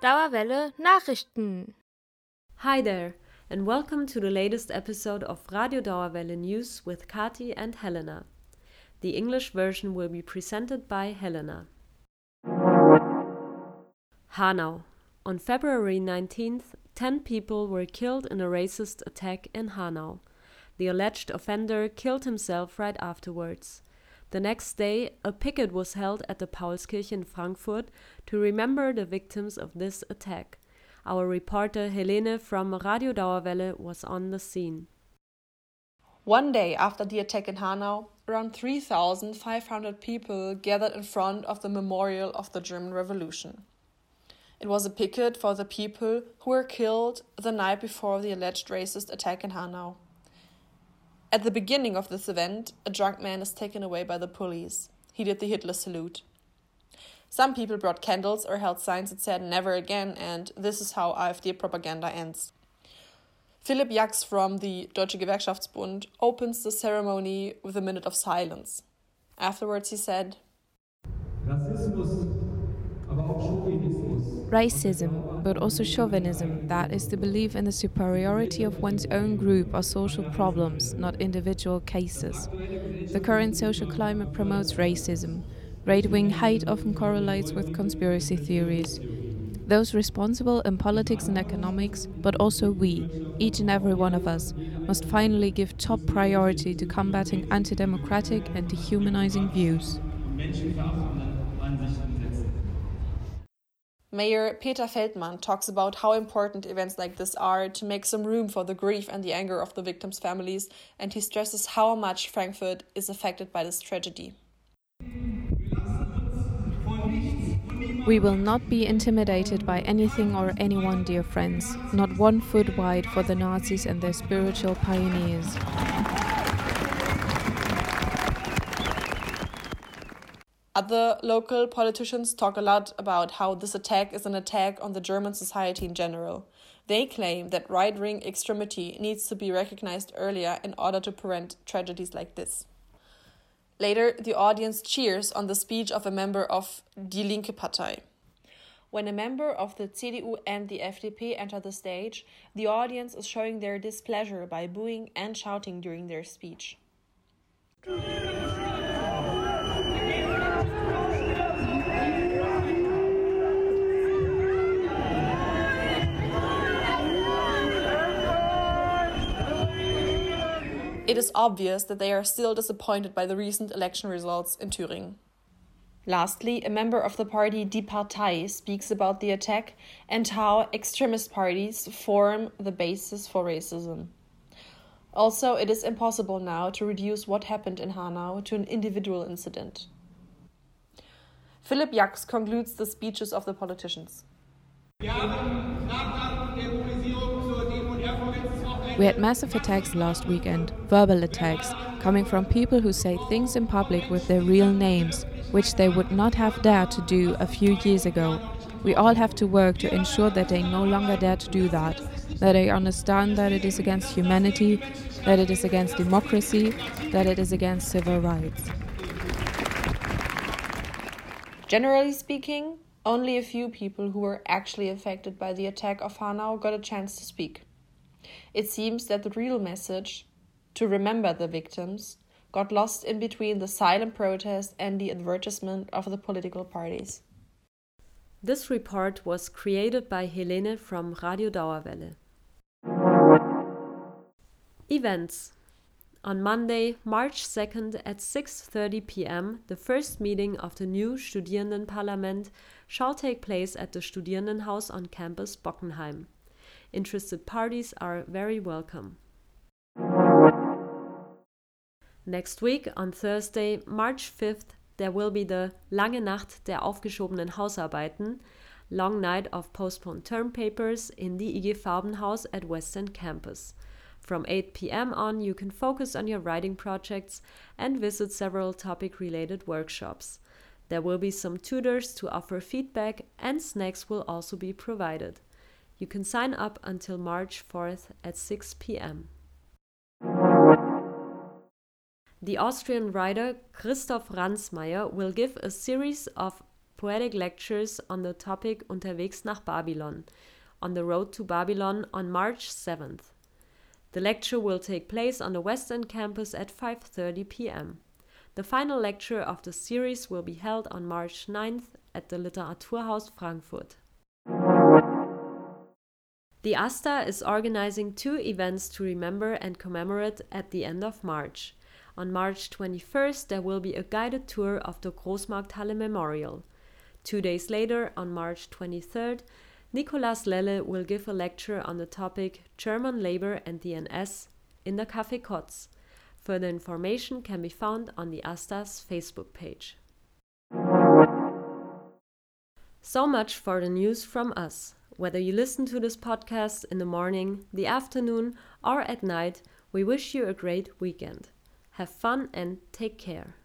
Dauerwelle Nachrichten. Hi there, and welcome to the latest episode of Radio Dauerwelle News with Kati and Helena. The English version will be presented by Helena. Hanau. On February 19th, 10 people were killed in a racist attack in Hanau. The alleged offender killed himself right afterwards. The next day, a picket was held at the Paulskirche in Frankfurt to remember the victims of this attack. Our reporter Helene from Radio Dauerwelle was on the scene. One day after the attack in Hanau, around 3,500 people gathered in front of the memorial of the German Revolution. It was a picket for the people who were killed the night before the alleged racist attack in Hanau. At the beginning of this event, a drunk man is taken away by the police. He did the Hitler salute. Some people brought candles or held signs that said never again, and this is how AfD propaganda ends. Philipp Jacks from the Deutsche Gewerkschaftsbund opens the ceremony with a minute of silence. Afterwards, he said, Rassismus, aber auch Racism, but also chauvinism, that is the belief in the superiority of one's own group or social problems, not individual cases. The current social climate promotes racism. Right wing hate often correlates with conspiracy theories. Those responsible in politics and economics, but also we, each and every one of us, must finally give top priority to combating anti democratic and dehumanizing views. Mayor Peter Feldmann talks about how important events like this are to make some room for the grief and the anger of the victims' families, and he stresses how much Frankfurt is affected by this tragedy. We will not be intimidated by anything or anyone, dear friends, not one foot wide for the Nazis and their spiritual pioneers. Other local politicians talk a lot about how this attack is an attack on the German society in general. They claim that right wing extremity needs to be recognized earlier in order to prevent tragedies like this. Later, the audience cheers on the speech of a member of Die Linke Partei. When a member of the CDU and the FDP enter the stage, the audience is showing their displeasure by booing and shouting during their speech. It is obvious that they are still disappointed by the recent election results in Thüringen. Lastly, a member of the party Die Partei speaks about the attack and how extremist parties form the basis for racism. Also, it is impossible now to reduce what happened in Hanau to an individual incident. Philipp Jacks concludes the speeches of the politicians. We had massive attacks last weekend, verbal attacks, coming from people who say things in public with their real names, which they would not have dared to do a few years ago. We all have to work to ensure that they no longer dare to do that, that they understand that it is against humanity, that it is against democracy, that it is against civil rights. Generally speaking, only a few people who were actually affected by the attack of Hanau got a chance to speak. It seems that the real message, to remember the victims, got lost in between the silent protest and the advertisement of the political parties. This report was created by Helene from Radio Dauerwelle. Events on Monday, March 2nd at 6:30 p.m., the first meeting of the new Studierendenparlament shall take place at the Studierendenhaus on campus Bockenheim. Interested parties are very welcome. Next week, on Thursday, March 5th, there will be the Lange Nacht der aufgeschobenen Hausarbeiten, Long Night of Postponed Term Papers in the IG Farbenhaus at Western Campus. From 8 pm on, you can focus on your writing projects and visit several topic related workshops. There will be some tutors to offer feedback, and snacks will also be provided. You can sign up until March 4th at 6 pm. The Austrian writer Christoph Ransmayr will give a series of poetic lectures on the topic Unterwegs nach Babylon, on the road to Babylon on March 7th. The lecture will take place on the West campus at 5:30 p.m. The final lecture of the series will be held on March 9th at the Literaturhaus Frankfurt. The AStA is organizing two events to remember and commemorate at the end of March. On March 21st, there will be a guided tour of the Großmarkthalle Memorial. Two days later, on March 23rd, Nicolas Lelle will give a lecture on the topic German Labor and the NS in the Café KoZ. Further information can be found on the AStA's Facebook page. So much for the news from us. Whether you listen to this podcast in the morning, the afternoon, or at night, we wish you a great weekend. Have fun and take care.